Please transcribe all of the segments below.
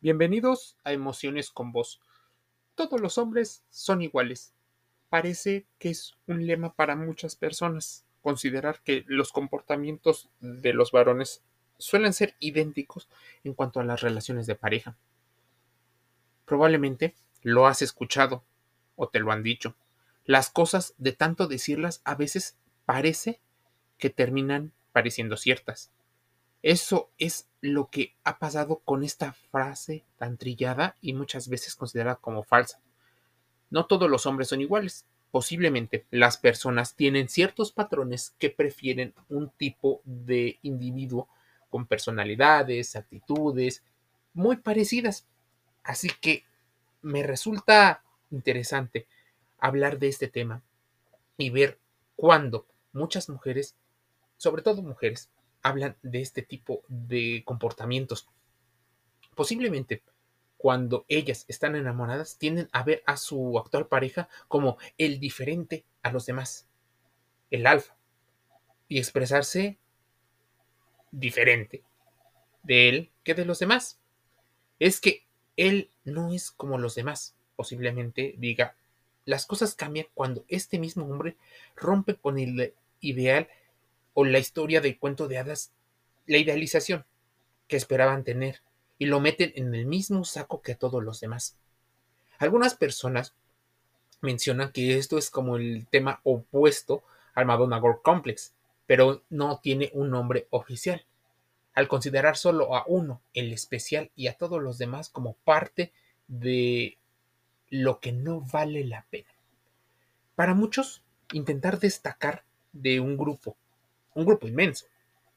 Bienvenidos a Emociones con Vos. Todos los hombres son iguales. Parece que es un lema para muchas personas considerar que los comportamientos de los varones suelen ser idénticos en cuanto a las relaciones de pareja. Probablemente lo has escuchado o te lo han dicho. Las cosas, de tanto decirlas, a veces parece que terminan pareciendo ciertas. Eso es lo que ha pasado con esta frase tan trillada y muchas veces considerada como falsa. No todos los hombres son iguales. Posiblemente las personas tienen ciertos patrones que prefieren un tipo de individuo con personalidades, actitudes muy parecidas. Así que me resulta interesante hablar de este tema y ver cuándo muchas mujeres, sobre todo mujeres, hablan de este tipo de comportamientos. Posiblemente cuando ellas están enamoradas tienden a ver a su actual pareja como el diferente a los demás, el alfa, y expresarse diferente de él que de los demás. Es que él no es como los demás. Posiblemente diga, las cosas cambian cuando este mismo hombre rompe con el ideal o la historia del cuento de hadas, la idealización que esperaban tener y lo meten en el mismo saco que todos los demás. Algunas personas mencionan que esto es como el tema opuesto al Madonna Girl Complex, pero no tiene un nombre oficial. Al considerar solo a uno, el especial, y a todos los demás como parte de lo que no vale la pena. Para muchos, intentar destacar de un grupo un grupo inmenso.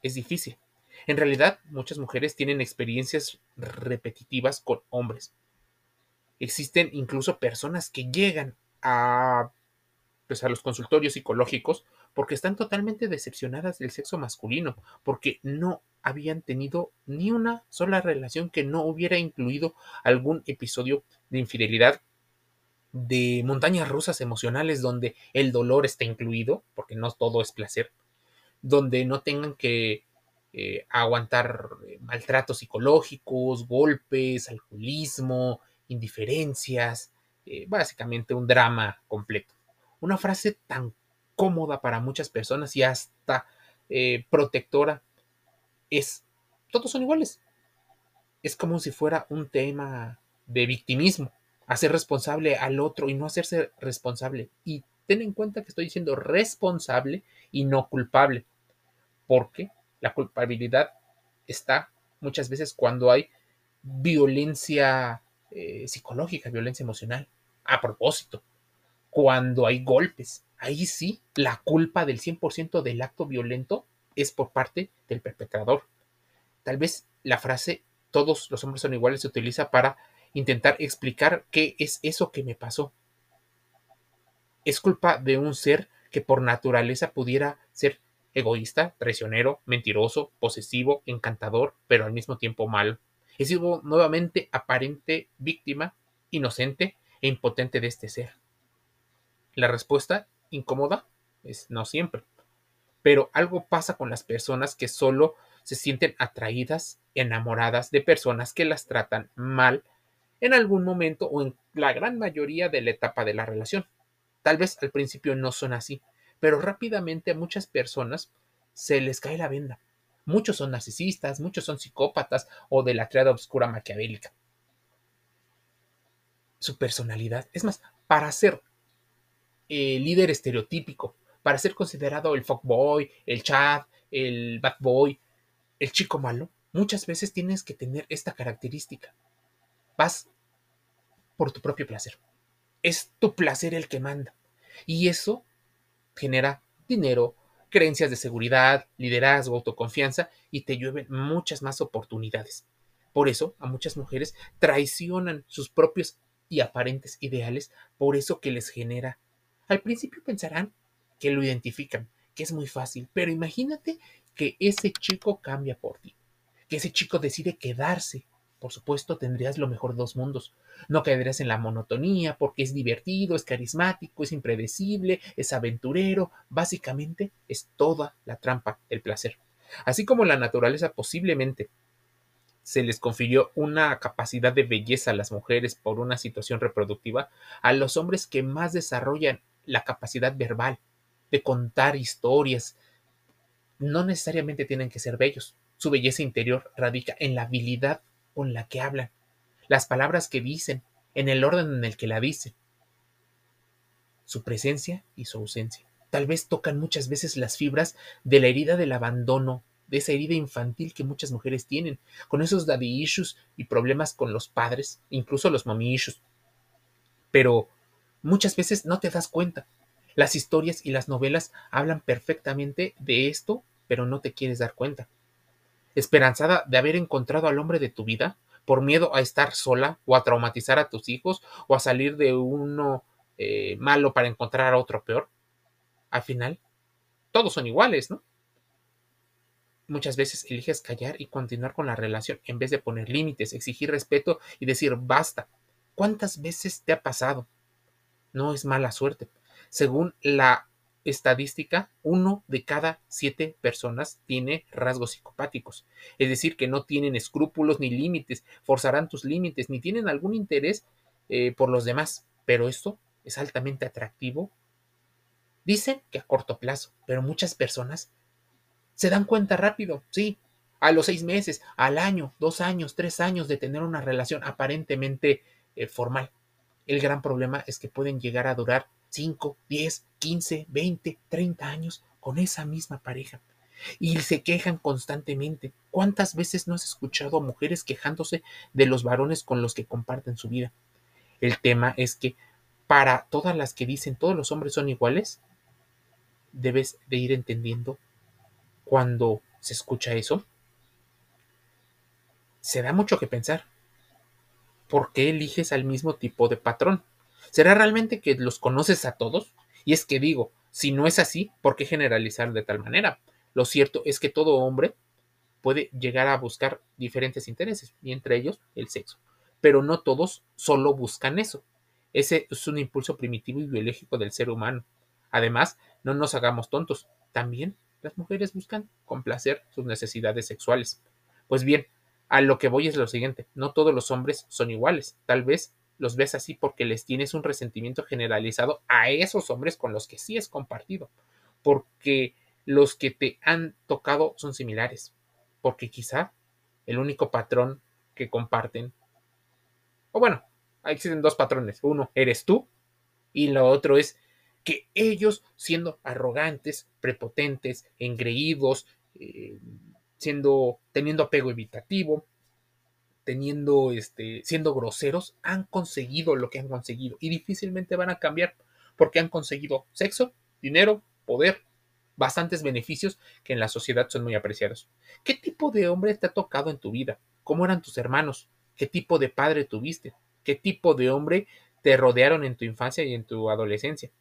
Es difícil. En realidad, muchas mujeres tienen experiencias repetitivas con hombres. Existen incluso personas que llegan a, pues, a los consultorios psicológicos porque están totalmente decepcionadas del sexo masculino, porque no habían tenido ni una sola relación que no hubiera incluido algún episodio de infidelidad, de montañas rusas emocionales donde el dolor está incluido, porque no todo es placer, donde no tengan que eh, aguantar eh, maltratos psicológicos, golpes, alcoholismo, indiferencias, eh, básicamente un drama completo. Una frase tan cómoda para muchas personas y hasta protectora es, todos son iguales. Es como si fuera un tema de victimismo, hacer responsable al otro y no hacerse responsable. Y ten en cuenta que estoy diciendo responsable y no culpable porque la culpabilidad está muchas veces cuando hay violencia eh, psicológica, violencia emocional, a propósito, cuando hay golpes. Ahí sí, la culpa del 100% del acto violento es por parte del perpetrador. Tal vez la frase todos los hombres son iguales se utiliza para intentar explicar qué es eso que me pasó. Es culpa de un ser que por naturaleza pudiera ser egoísta, traicionero, mentiroso, posesivo, encantador, pero al mismo tiempo malo. He sido nuevamente aparente víctima, inocente e impotente de este ser. La respuesta, incómoda, es no siempre. Pero algo pasa con las personas que solo se sienten atraídas, enamoradas de personas que las tratan mal en algún momento o en la gran mayoría de la etapa de la relación. Tal vez al principio no son así, pero rápidamente a muchas personas se les cae la venda. Muchos son narcisistas, muchos son psicópatas o de la triada oscura maquiavélica. Su personalidad, es más, para ser líder estereotípico, para ser considerado el fuckboy, el chat, el bad boy, el chico malo, muchas veces tienes que tener esta característica. Vas por tu propio placer. Es tu placer el que manda. Y eso genera dinero, creencias de seguridad, liderazgo, autoconfianza y te llueven muchas más oportunidades. Por eso a muchas mujeres traicionan sus propios y aparentes ideales por eso que les genera. Al principio pensarán que lo identifican, que es muy fácil, pero imagínate que ese chico cambia por ti, que ese chico decide quedarse por supuesto, tendrías lo mejor de dos mundos. No caerías en la monotonía porque es divertido, es carismático, es impredecible, es aventurero. Básicamente es toda la trampa del placer. Así como la naturaleza posiblemente se les confirió una capacidad de belleza a las mujeres por una situación reproductiva, a los hombres que más desarrollan la capacidad verbal de contar historias, no necesariamente tienen que ser bellos. Su belleza interior radica en la habilidad con la que hablan, las palabras que dicen, en el orden en el que la dicen, su presencia y su ausencia. Tal vez tocan muchas veces las fibras de la herida del abandono, de esa herida infantil que muchas mujeres tienen, con esos daddy issues y problemas con los padres, incluso los mommy issues. Pero muchas veces no te das cuenta. Las historias y las novelas hablan perfectamente de esto, pero no te quieres dar cuenta. Esperanzada de haber encontrado al hombre de tu vida, por miedo a estar sola o a traumatizar a tus hijos o a salir de uno eh, malo para encontrar a otro peor. Al final, todos son iguales, ¿no? muchas veces eliges callar y continuar con la relación en vez de poner límites, exigir respeto y decir basta. ¿Cuántas veces te ha pasado? No es mala suerte. Según la estadística, uno de cada siete personas tiene rasgos psicopáticos. Es decir, que no tienen escrúpulos ni límites, forzarán tus límites, ni tienen algún interés eh, por los demás. Pero esto es altamente atractivo. Dicen que a corto plazo, pero muchas personas se dan cuenta rápido, sí, a los seis meses, al año, dos años, tres años de tener una relación aparentemente eh, formal. El gran problema es que pueden llegar a durar 5, 10, 15, 20, 30 años con esa misma pareja. Y se quejan constantemente. ¿Cuántas veces no has escuchado a mujeres quejándose de los varones con los que comparten su vida? El tema es que para todas las que dicen todos los hombres son iguales, debes de ir entendiendo cuando se escucha eso, se da mucho que pensar. ¿Por qué eliges al mismo tipo de patrón? ¿Será realmente que los conoces a todos? Y es que digo, si no es así, ¿por qué generalizar de tal manera? Lo cierto es que todo hombre puede llegar a buscar diferentes intereses, y entre ellos el sexo. Pero no todos solo buscan eso. Ese es un impulso primitivo y biológico del ser humano. Además, no nos hagamos tontos. También las mujeres buscan complacer sus necesidades sexuales. Pues bien, a lo que voy es lo siguiente, no todos los hombres son iguales, tal vez los ves así porque les tienes un resentimiento generalizado a esos hombres con los que sí es compartido, porque los que te han tocado son similares, porque quizá el único patrón que comparten, o bueno, existen dos patrones, uno eres tú y lo otro es que ellos, siendo arrogantes, prepotentes, engreídos, eh, siendo, teniendo apego evitativo, teniendo, este, siendo groseros, han conseguido lo que han conseguido y difícilmente van a cambiar porque han conseguido sexo, dinero, poder, bastantes beneficios que en la sociedad son muy apreciados. ¿Qué tipo de hombre te ha tocado en tu vida? ¿Cómo eran tus hermanos? ¿Qué tipo de padre tuviste? ¿Qué tipo de hombre te rodearon en tu infancia y en tu adolescencia?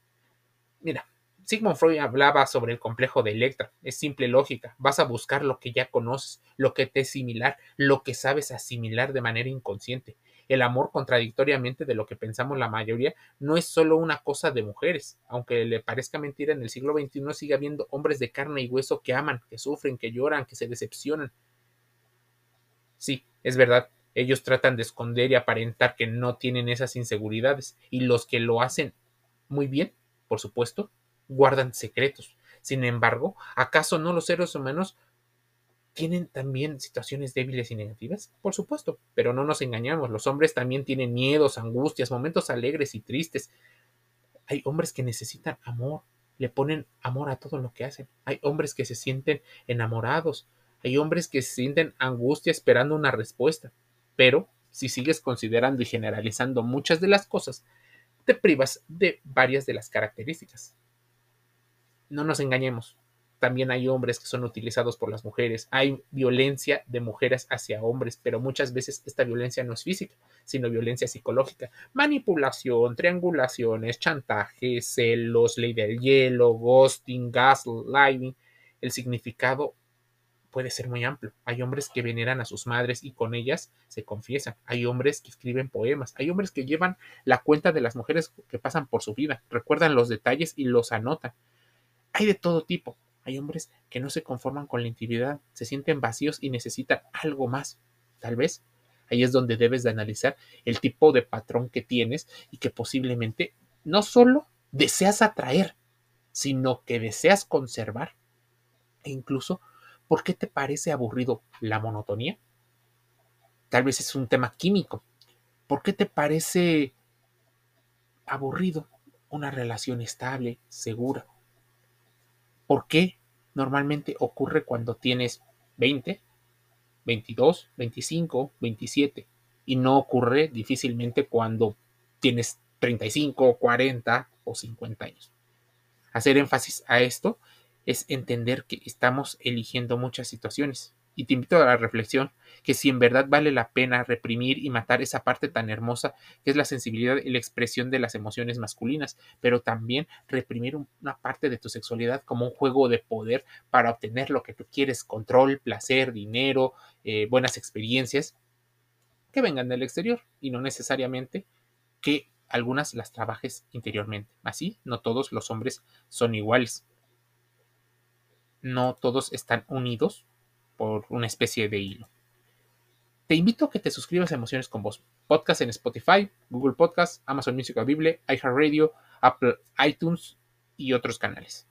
Mira, Sigmund Freud hablaba sobre el complejo de Electra. Es simple lógica. Vas a buscar lo que ya conoces, lo que te es similar, lo que sabes asimilar de manera inconsciente. El amor, contradictoriamente de lo que pensamos la mayoría, no es solo una cosa de mujeres. Aunque le parezca mentira, en el siglo XXI sigue habiendo hombres de carne y hueso que aman, que sufren, que lloran, que se decepcionan. Sí, es verdad, ellos tratan de esconder y aparentar que no tienen esas inseguridades, y los que lo hacen muy bien por supuesto, guardan secretos. Sin embargo, ¿acaso no los seres humanos tienen también situaciones débiles y negativas? Por supuesto, pero no nos engañamos, los hombres también tienen miedos, angustias, momentos alegres y tristes. Hay hombres que necesitan amor, le ponen amor a todo lo que hacen. Hay hombres que se sienten enamorados, hay hombres que se sienten angustia esperando una respuesta. Pero si sigues considerando y generalizando muchas de las cosas, te privas de varias de las características. No nos engañemos, también hay hombres que son utilizados por las mujeres, hay violencia de mujeres hacia hombres, pero muchas veces esta violencia no es física, sino violencia psicológica, manipulación, triangulaciones, chantaje, celos, ley del hielo, ghosting, gaslighting. El significado puede ser muy amplio. Hay hombres que veneran a sus madres y con ellas se confiesan. Hay hombres que escriben poemas. Hay hombres que llevan la cuenta de las mujeres que pasan por su vida. Recuerdan los detalles y los anotan. Hay de todo tipo. Hay hombres que no se conforman con la intimidad, se sienten vacíos y necesitan algo más. Tal vez ahí es donde debes de analizar el tipo de patrón que tienes y que posiblemente no solo deseas atraer, sino que deseas conservar. E incluso, ¿por qué te parece aburrido la monotonía? Tal vez es un tema químico. ¿Por qué te parece aburrido una relación estable, segura? ¿Por qué normalmente ocurre cuando tienes 20, 22, 25, 27 y no ocurre difícilmente cuando tienes 35, 40 o 50 años? Hacer énfasis a esto es entender que estamos eligiendo muchas situaciones y te invito a la reflexión que si en verdad vale la pena reprimir y matar esa parte tan hermosa que es la sensibilidad y la expresión de las emociones masculinas, pero también reprimir una parte de tu sexualidad como un juego de poder para obtener lo que tú quieres, control, placer, dinero, eh, buenas experiencias, que vengan del exterior y no necesariamente que algunas las trabajes interiormente. Así, no todos los hombres son iguales. No todos están unidos por una especie de hilo. Te invito a que te suscribas a Emociones con Voz, podcast en Spotify, Google Podcast, Amazon Music Audible, iHeartRadio, Apple iTunes y otros canales.